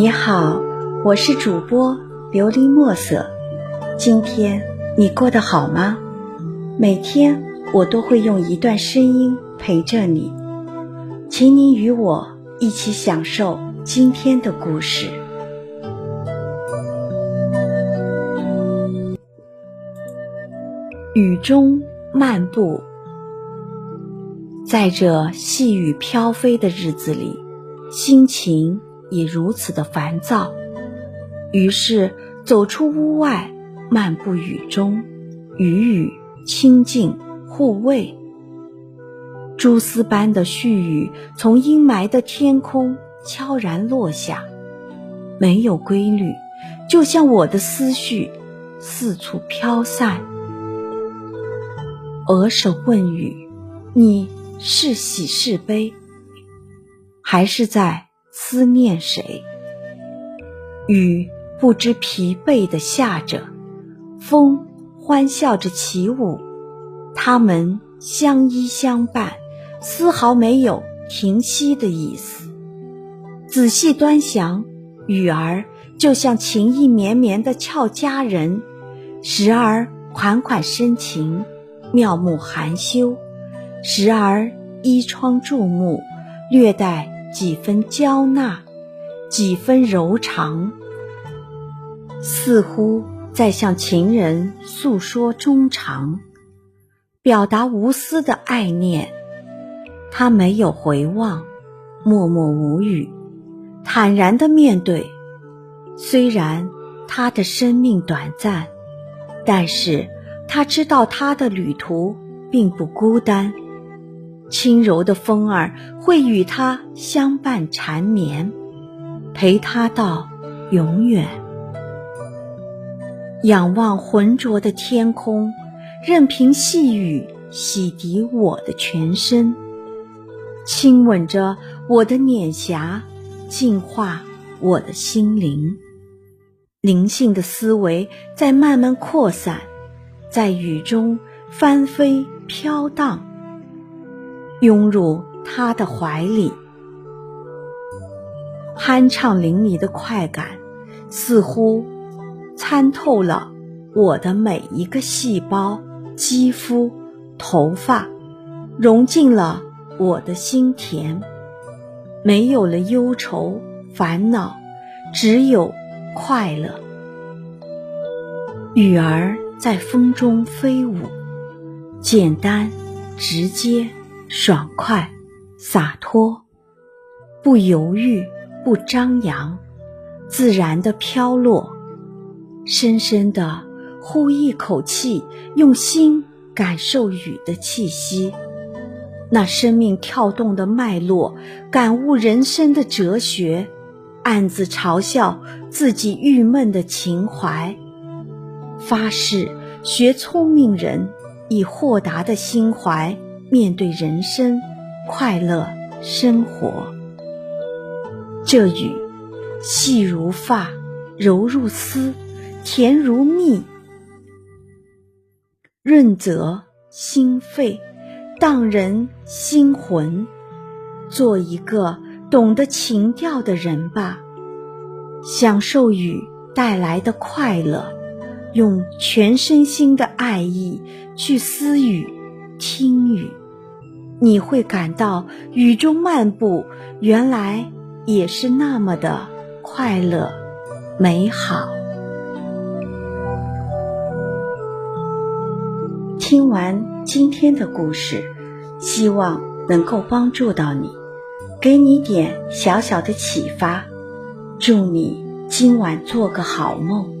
你好，我是主播琉璃墨色。今天你过得好吗？每天我都会用一段声音陪着你，请你与我一起享受今天的故事。雨中漫步，在这细雨飘飞的日子里，心情。也如此的烦躁，于是走出屋外，漫步雨中，雨雨清静护卫。蛛丝般的絮语从阴霾的天空悄然落下，没有规律，就像我的思绪四处飘散。额首问雨，你是喜是悲，还是在？思念谁？雨不知疲惫地下着，风欢笑着起舞，他们相依相伴，丝毫没有停息的意思。仔细端详，雨儿就像情意绵绵的俏佳人，时而款款深情，妙目含羞；时而依窗注目，略带。几分娇纳，几分柔肠，似乎在向情人诉说衷肠，表达无私的爱念。他没有回望，默默无语，坦然的面对。虽然他的生命短暂，但是他知道他的旅途并不孤单。轻柔的风儿会与他相伴缠绵，陪他到永远。仰望浑浊的天空，任凭细雨洗涤我的全身，亲吻着我的脸颊，净化我的心灵。灵性的思维在慢慢扩散，在雨中翻飞飘荡。拥入他的怀里，酣畅淋漓的快感似乎参透了我的每一个细胞、肌肤、头发，融进了我的心田。没有了忧愁烦恼，只有快乐。雨儿在风中飞舞，简单直接。爽快，洒脱，不犹豫，不张扬，自然的飘落，深深的呼一口气，用心感受雨的气息，那生命跳动的脉络，感悟人生的哲学，暗自嘲笑自己郁闷的情怀，发誓学聪明人，以豁达的心怀。面对人生，快乐生活。这雨，细如发，柔如丝，甜如蜜，润泽心肺，荡人心魂。做一个懂得情调的人吧，享受雨带来的快乐，用全身心的爱意去思雨。听雨，你会感到雨中漫步，原来也是那么的快乐、美好。听完今天的故事，希望能够帮助到你，给你点小小的启发。祝你今晚做个好梦，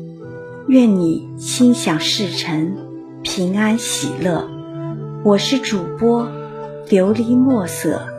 愿你心想事成，平安喜乐。我是主播琉璃墨色。